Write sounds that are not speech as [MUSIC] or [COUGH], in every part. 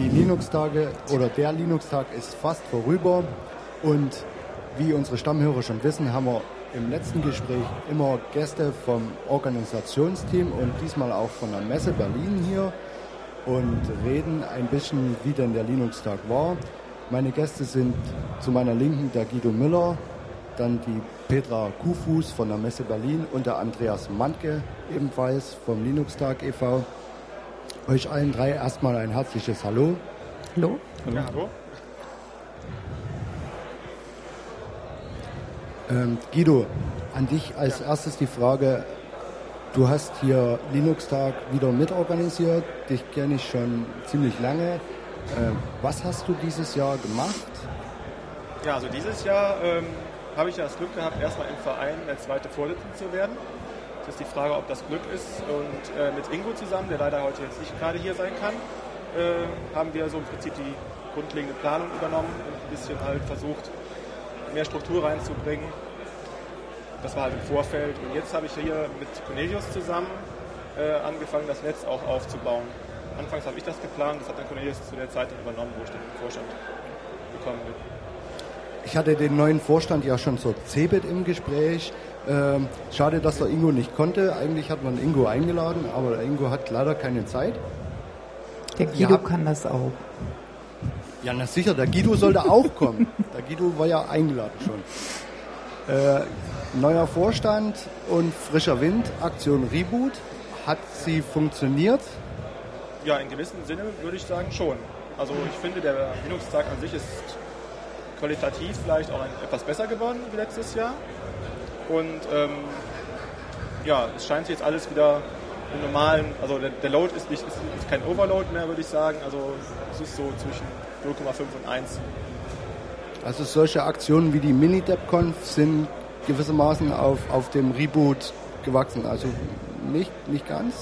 die Linux-Tage oder der Linux-Tag ist fast vorüber und wie unsere Stammhörer schon wissen, haben wir im letzten Gespräch immer Gäste vom Organisationsteam und diesmal auch von der Messe Berlin hier und reden ein bisschen, wie denn der Linux-Tag war. Meine Gäste sind zu meiner Linken der Guido Müller, dann die Petra Kuhfuß von der Messe Berlin und der Andreas Mantke ebenfalls vom Linux-Tag e.V. Euch allen drei erstmal ein herzliches Hallo. Hallo. Hallo. Ja, hallo. Ähm, Guido, an dich als ja. erstes die Frage, du hast hier Linux-Tag wieder mitorganisiert, dich kenne ich schon ziemlich lange. Äh, was hast du dieses Jahr gemacht? Ja, also dieses Jahr ähm, habe ich ja das Glück gehabt, erstmal im Verein der zweite Vorsitzende zu werden. Ist die Frage, ob das Glück ist. Und äh, mit Ingo zusammen, der leider heute jetzt nicht gerade hier sein kann, äh, haben wir so im Prinzip die grundlegende Planung übernommen und ein bisschen halt versucht, mehr Struktur reinzubringen. Das war halt im Vorfeld. Und jetzt habe ich hier mit Cornelius zusammen äh, angefangen, das Netz auch aufzubauen. Anfangs habe ich das geplant, das hat dann Cornelius zu der Zeit dann übernommen, wo ich dann im Vorstand gekommen bin. Ich hatte den neuen Vorstand ja schon zur CeBIT im Gespräch. Ähm, schade, dass der Ingo nicht konnte. Eigentlich hat man Ingo eingeladen, aber der Ingo hat leider keine Zeit. Der Guido kann das auch. Ja, na sicher, der Guido sollte auch kommen. Der Guido war ja eingeladen schon. Äh, neuer Vorstand und frischer Wind, Aktion Reboot. Hat sie funktioniert? Ja, in gewissem Sinne würde ich sagen schon. Also ich finde, der Linux-Tag an sich ist qualitativ vielleicht auch ein, etwas besser geworden wie letztes Jahr. Und ähm, ja, es scheint jetzt alles wieder im normalen, also der, der Load ist, nicht, ist, ist kein Overload mehr, würde ich sagen. Also es ist so zwischen 0,5 und 1. Also solche Aktionen wie die Mini-DevConf sind gewissermaßen auf, auf dem Reboot gewachsen. Also nicht, nicht ganz.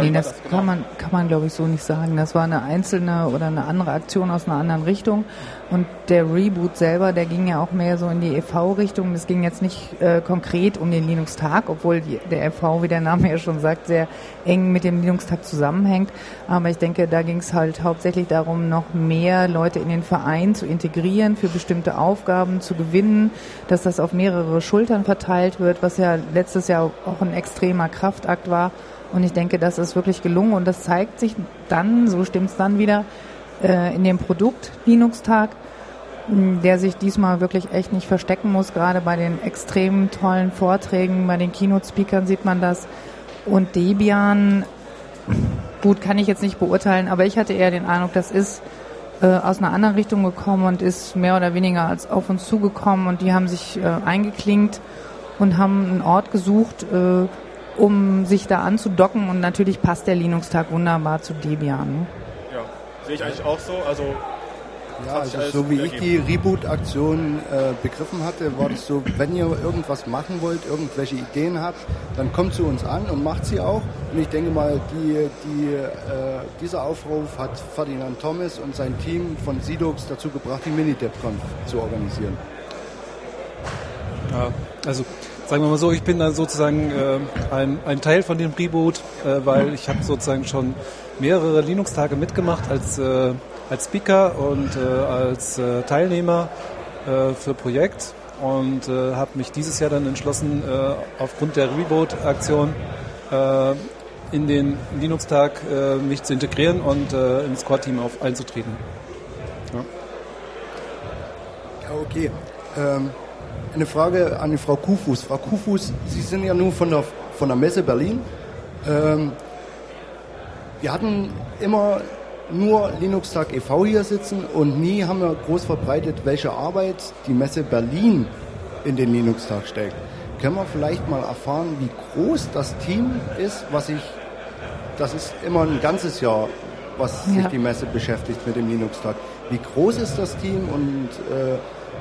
Nee, das, genau. kann man, kann man glaube ich so nicht sagen. Das war eine einzelne oder eine andere Aktion aus einer anderen Richtung. Und der Reboot selber, der ging ja auch mehr so in die EV-Richtung. Das ging jetzt nicht äh, konkret um den Linux-Tag, obwohl die, der EV, wie der Name [LAUGHS] ja schon sagt, sehr eng mit dem Linux-Tag zusammenhängt. Aber ich denke, da ging es halt hauptsächlich darum, noch mehr Leute in den Verein zu integrieren, für bestimmte Aufgaben zu gewinnen, dass das auf mehrere Schultern verteilt wird, was ja letztes Jahr auch ein extremer Kraftakt war. Und ich denke, das ist wirklich gelungen und das zeigt sich dann, so stimmt es dann wieder, äh, in dem Produkt Linux-Tag, der sich diesmal wirklich echt nicht verstecken muss. Gerade bei den extrem tollen Vorträgen, bei den Keynote-Speakern sieht man das. Und Debian, gut, kann ich jetzt nicht beurteilen, aber ich hatte eher den Eindruck, das ist äh, aus einer anderen Richtung gekommen und ist mehr oder weniger als auf uns zugekommen und die haben sich äh, eingeklinkt und haben einen Ort gesucht, äh, um sich da anzudocken und natürlich passt der Linux-Tag wunderbar zu Debian. Ne? Ja, sehe ich eigentlich auch so. Also ja, also so wie ich die Reboot-Aktion äh, begriffen hatte, war das so, wenn ihr irgendwas machen wollt, irgendwelche Ideen habt, dann kommt zu uns an und macht sie auch. Und ich denke mal, die, die, äh, dieser Aufruf hat Ferdinand Thomas und sein Team von Sidux dazu gebracht, die Mini-DevConf zu organisieren. Ja, also sagen wir mal so, ich bin dann sozusagen äh, ein, ein Teil von dem Reboot, äh, weil ich habe sozusagen schon mehrere Linux-Tage mitgemacht als, äh, als Speaker und äh, als äh, Teilnehmer äh, für Projekt und habe mich dieses Jahr dann entschlossen, aufgrund der Reboot-Aktion in den Linux-Tag mich zu integrieren und ins Core-Team einzutreten. Ja, ja okay. Ähm eine Frage an die Frau Kuhfuß. Frau Kuhfuß, Sie sind ja nun von der, von der Messe Berlin. Ähm, wir hatten immer nur Linux-Tag e.V. hier sitzen und nie haben wir groß verbreitet, welche Arbeit die Messe Berlin in den Linux-Tag steckt. Können wir vielleicht mal erfahren, wie groß das Team ist, was sich, das ist immer ein ganzes Jahr, was ja. sich die Messe beschäftigt mit dem Linux-Tag. Wie groß ist das Team und äh,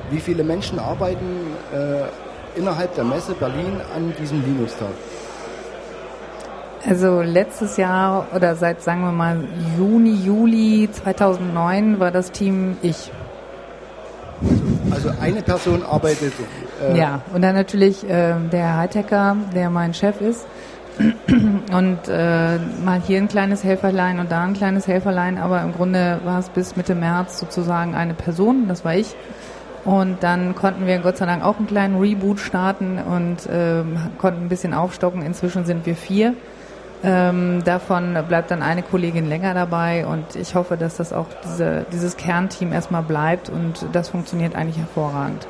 wie viele Menschen arbeiten äh, innerhalb der Messe Berlin an diesem Linux-Tag? Also letztes Jahr oder seit sagen wir mal Juni, Juli 2009 war das Team ich. Also, also eine Person arbeitet. Äh ja, und dann natürlich äh, der Hightecher, der mein Chef ist. und äh, mal hier ein kleines Helferlein und da ein kleines Helferlein, aber im Grunde war es bis Mitte März sozusagen eine Person, das war ich. Und dann konnten wir Gott sei Dank auch einen kleinen Reboot starten und ähm, konnten ein bisschen aufstocken. Inzwischen sind wir vier. Ähm, davon bleibt dann eine Kollegin länger dabei und ich hoffe, dass das auch diese, dieses Kernteam erstmal bleibt und das funktioniert eigentlich hervorragend.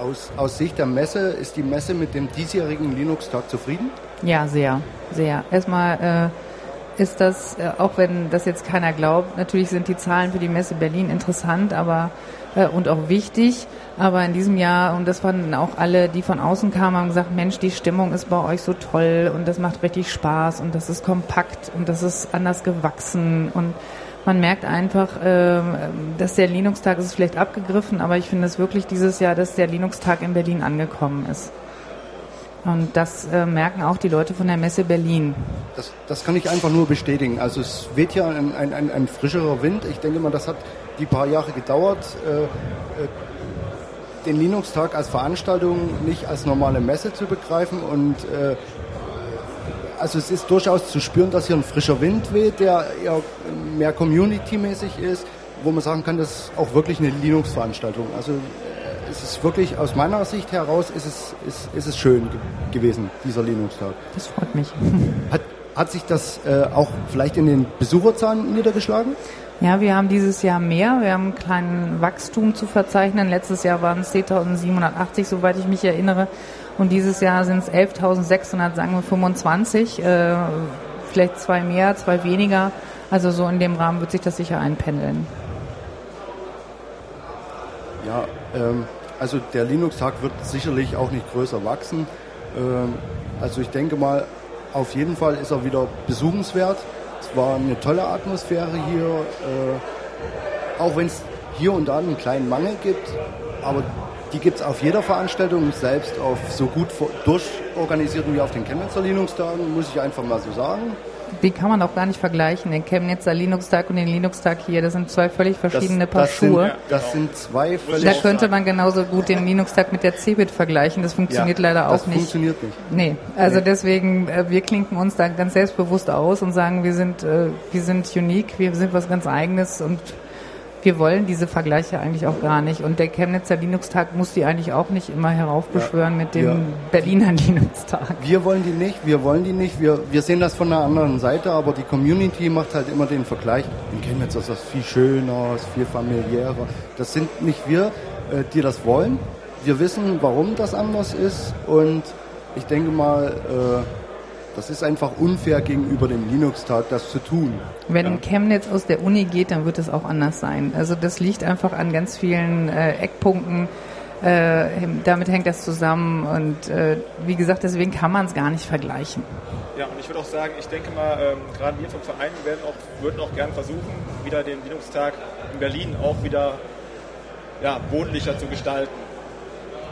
Aus, aus Sicht der Messe ist die Messe mit dem diesjährigen Linux-Tag zufrieden? Ja, sehr, sehr. Erstmal äh, ist das, äh, auch wenn das jetzt keiner glaubt, natürlich sind die Zahlen für die Messe Berlin interessant, aber äh, und auch wichtig. Aber in diesem Jahr, und das fanden auch alle, die von außen kamen, haben gesagt, Mensch, die Stimmung ist bei euch so toll und das macht richtig Spaß und das ist kompakt und das ist anders gewachsen und man merkt einfach, äh, dass der Linux-Tag ist vielleicht abgegriffen, aber ich finde es wirklich dieses Jahr, dass der Linux-Tag in Berlin angekommen ist. Und das äh, merken auch die Leute von der Messe Berlin. Das, das kann ich einfach nur bestätigen. Also es weht ja ein, ein, ein, ein frischerer Wind. Ich denke mal, das hat die paar Jahre gedauert, äh, äh, den Linux-Tag als Veranstaltung nicht als normale Messe zu begreifen und äh, also es ist durchaus zu spüren, dass hier ein frischer Wind weht, der eher mehr community-mäßig ist, wo man sagen kann, das ist auch wirklich eine Linux-Veranstaltung. Also es ist wirklich aus meiner Sicht heraus ist es, ist, ist es schön ge gewesen, dieser Linux-Tag. Das freut mich. [LAUGHS] Hat, hat sich das äh, auch vielleicht in den Besucherzahlen niedergeschlagen? Ja, wir haben dieses Jahr mehr. Wir haben ein kleines Wachstum zu verzeichnen. Letztes Jahr waren es 10.780, soweit ich mich erinnere. Und dieses Jahr sind es 11.600, sagen wir 25. Äh, vielleicht zwei mehr, zwei weniger. Also so in dem Rahmen wird sich das sicher einpendeln. Ja, ähm, also der Linux-Tag wird sicherlich auch nicht größer wachsen. Ähm, also ich denke mal, auf jeden Fall ist er wieder besuchenswert. Es war eine tolle Atmosphäre hier, äh, auch wenn es hier und da einen kleinen Mangel gibt, aber die gibt es auf jeder Veranstaltung, selbst auf so gut durchorganisierten wie auf den Chemnitzer Linux-Tagen, muss ich einfach mal so sagen die kann man auch gar nicht vergleichen. Den Chemnitzer Linux-Tag und den Linux-Tag hier, das sind zwei völlig verschiedene das, Paar das Schuhe. Sind, das sind zwei völlig... Da könnte man genauso gut den Linux-Tag mit der Cebit vergleichen. Das funktioniert ja, leider auch das nicht. Das funktioniert nicht. Nee, also nee. deswegen, äh, wir klinken uns da ganz selbstbewusst aus und sagen, wir sind, äh, wir sind unique, wir sind was ganz Eigenes und wir wollen diese Vergleiche eigentlich auch gar nicht. Und der Chemnitzer Linux-Tag muss die eigentlich auch nicht immer heraufbeschwören ja, mit dem ja. Berliner Linux-Tag. Wir wollen die nicht, wir wollen die nicht. Wir, wir sehen das von einer anderen Seite, aber die Community macht halt immer den Vergleich. In Chemnitz ist das viel schöner, ist viel familiärer. Das sind nicht wir, äh, die das wollen. Wir wissen, warum das anders ist und ich denke mal, äh, das ist einfach unfair gegenüber dem Linux-Tag, das zu tun. Wenn ja. Chemnitz aus der Uni geht, dann wird es auch anders sein. Also das liegt einfach an ganz vielen äh, Eckpunkten. Äh, damit hängt das zusammen und äh, wie gesagt, deswegen kann man es gar nicht vergleichen. Ja, und ich würde auch sagen, ich denke mal, ähm, gerade wir vom Verein werden auch, würden auch gern versuchen, wieder den Linux-Tag in Berlin auch wieder ja, wohnlicher zu gestalten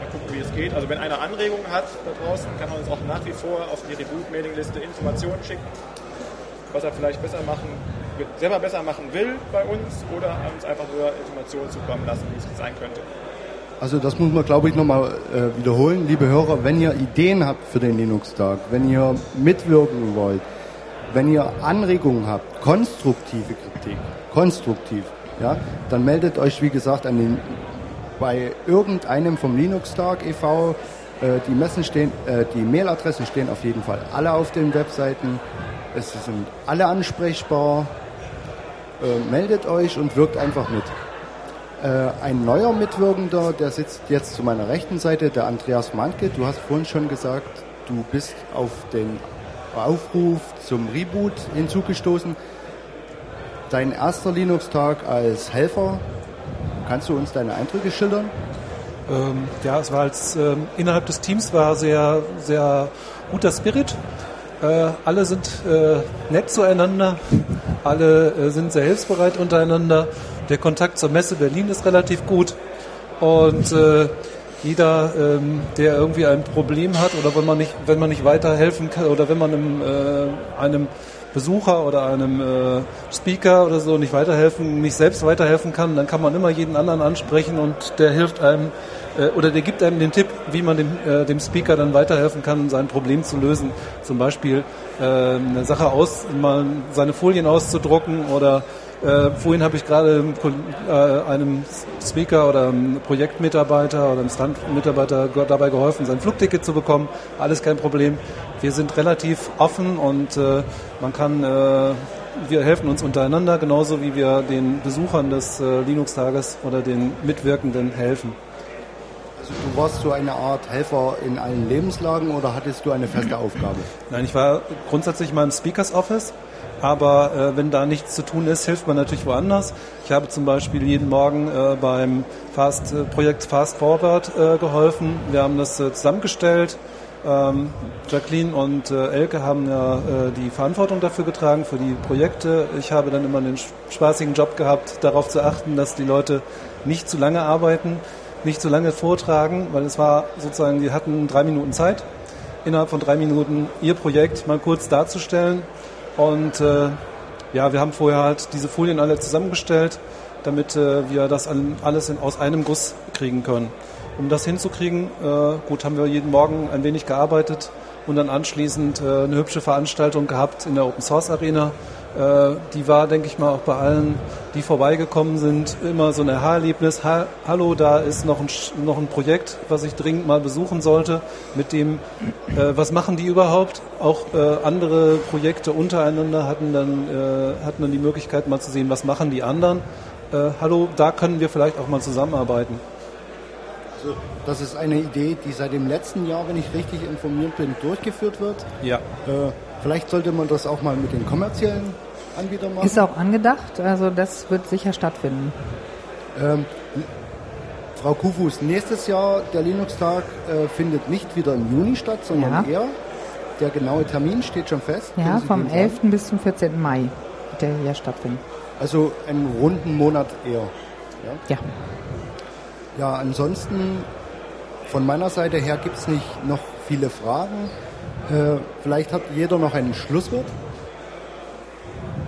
mal gucken, wie es geht. Also wenn einer Anregungen hat da draußen, kann er uns auch nach wie vor auf die Reboot-Mailing-Liste Informationen schicken, was er vielleicht besser machen, selber besser machen will bei uns oder uns einfach nur Informationen zukommen lassen, wie es sein könnte. Also das muss man, glaube ich, nochmal äh, wiederholen. Liebe Hörer, wenn ihr Ideen habt für den Linux-Tag, wenn ihr mitwirken wollt, wenn ihr Anregungen habt, konstruktive Kritik, konstruktiv, ja, dann meldet euch, wie gesagt, an den bei irgendeinem vom Linux-Tag e.V. Äh, die Messen stehen, äh, die Mailadressen stehen auf jeden Fall alle auf den Webseiten. Es sind alle ansprechbar. Äh, meldet euch und wirkt einfach mit. Ein neuer Mitwirkender, der sitzt jetzt zu meiner rechten Seite, der Andreas Manke. Du hast vorhin schon gesagt, du bist auf den Aufruf zum Reboot hinzugestoßen. Dein erster Linux-Tag als Helfer Kannst du uns deine Eindrücke schildern? Ähm, ja, es war als ähm, innerhalb des Teams war sehr, sehr guter Spirit. Äh, alle sind äh, nett zueinander, alle äh, sind sehr hilfsbereit untereinander. Der Kontakt zur Messe Berlin ist relativ gut und äh, jeder, ähm, der irgendwie ein Problem hat oder wenn man nicht, wenn man nicht weiterhelfen kann oder wenn man im, äh, einem Besucher oder einem äh, Speaker oder so nicht weiterhelfen, nicht selbst weiterhelfen kann, dann kann man immer jeden anderen ansprechen und der hilft einem äh, oder der gibt einem den Tipp, wie man dem, äh, dem Speaker dann weiterhelfen kann, sein Problem zu lösen. Zum Beispiel äh, eine Sache aus, mal seine Folien auszudrucken oder äh, vorhin habe ich gerade äh, einem Speaker oder einem Projektmitarbeiter oder einem Standmitarbeiter dabei geholfen, sein Flugticket zu bekommen. Alles kein Problem. Wir sind relativ offen und äh, man kann, äh, wir helfen uns untereinander, genauso wie wir den Besuchern des äh, Linux-Tages oder den Mitwirkenden helfen. Du warst so eine Art Helfer in allen Lebenslagen oder hattest du eine feste Aufgabe? Nein, ich war grundsätzlich mal im Speakers Office aber äh, wenn da nichts zu tun ist, hilft man natürlich woanders. Ich habe zum Beispiel jeden Morgen äh, beim Fast, äh, Projekt Fast Forward äh, geholfen. Wir haben das äh, zusammengestellt. Ähm, Jacqueline und äh, Elke haben ja die Verantwortung dafür getragen, für die Projekte. Ich habe dann immer den spaßigen Job gehabt, darauf zu achten, dass die Leute nicht zu lange arbeiten, nicht zu lange vortragen, weil es war sozusagen, die hatten drei Minuten Zeit, innerhalb von drei Minuten ihr Projekt mal kurz darzustellen und äh, ja, wir haben vorher halt diese Folien alle zusammengestellt, damit äh, wir das alles in, aus einem Guss kriegen können. Um das hinzukriegen, äh, gut, haben wir jeden Morgen ein wenig gearbeitet und dann anschließend äh, eine hübsche Veranstaltung gehabt in der Open Source Arena, die war, denke ich mal, auch bei allen, die vorbeigekommen sind, immer so ein Aha-Erlebnis. Ha Hallo, da ist noch ein, noch ein Projekt, was ich dringend mal besuchen sollte, mit dem, äh, was machen die überhaupt? Auch äh, andere Projekte untereinander hatten dann, äh, hatten dann die Möglichkeit mal zu sehen, was machen die anderen. Äh, hallo, da können wir vielleicht auch mal zusammenarbeiten. Also, das ist eine Idee, die seit dem letzten Jahr, wenn ich richtig informiert bin, durchgeführt wird. Ja. Vielleicht sollte man das auch mal mit den kommerziellen Anbietern machen. Ist auch angedacht, also das wird sicher stattfinden. Ähm, Frau Kufus, nächstes Jahr der Linux-Tag äh, findet nicht wieder im Juni statt, sondern ja. eher. Der genaue Termin steht schon fest. Ja, vom 11. bis zum 14. Mai wird der hier stattfinden. Also einen runden Monat eher. Ja. Ja, ja ansonsten von meiner Seite her gibt es nicht noch viele Fragen. Äh, vielleicht hat jeder noch ein Schlusswort.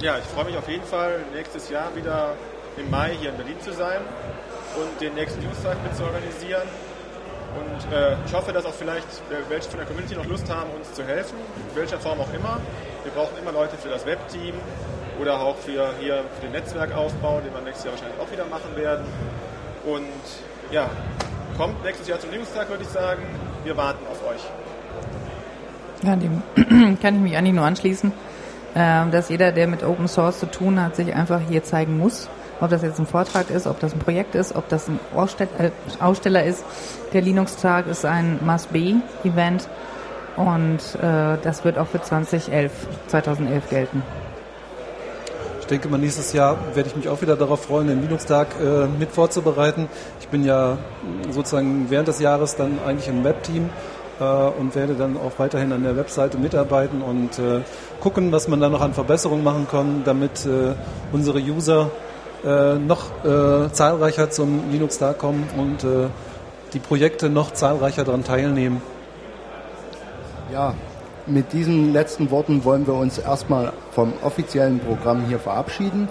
Ja, ich freue mich auf jeden Fall, nächstes Jahr wieder im Mai hier in Berlin zu sein und den nächsten Newstag mit zu organisieren. Und äh, ich hoffe, dass auch vielleicht welche von der Community noch Lust haben, uns zu helfen, in welcher Form auch immer. Wir brauchen immer Leute für das Webteam oder auch für hier für den Netzwerkaufbau, den wir nächstes Jahr wahrscheinlich auch wieder machen werden. Und ja, kommt nächstes Jahr zum Newstag, würde ich sagen. Wir warten auf euch. Ja, dem [CLEARS THROAT] kann ich mich eigentlich nur anschließen, äh, dass jeder, der mit Open Source zu tun hat, sich einfach hier zeigen muss. Ob das jetzt ein Vortrag ist, ob das ein Projekt ist, ob das ein äh, Aussteller ist. Der Linux-Tag ist ein Must-Be-Event und äh, das wird auch für 2011, 2011 gelten. Ich denke mal, nächstes Jahr werde ich mich auch wieder darauf freuen, den Linux-Tag äh, mit vorzubereiten. Ich bin ja sozusagen während des Jahres dann eigentlich im Webteam und werde dann auch weiterhin an der Webseite mitarbeiten und äh, gucken, was man da noch an Verbesserungen machen kann, damit äh, unsere User noch zahlreicher zum Linux-Tag kommen und die Projekte noch zahlreicher daran teilnehmen. Ja, mit diesen letzten Worten wollen wir uns erstmal vom offiziellen Programm hier verabschieden.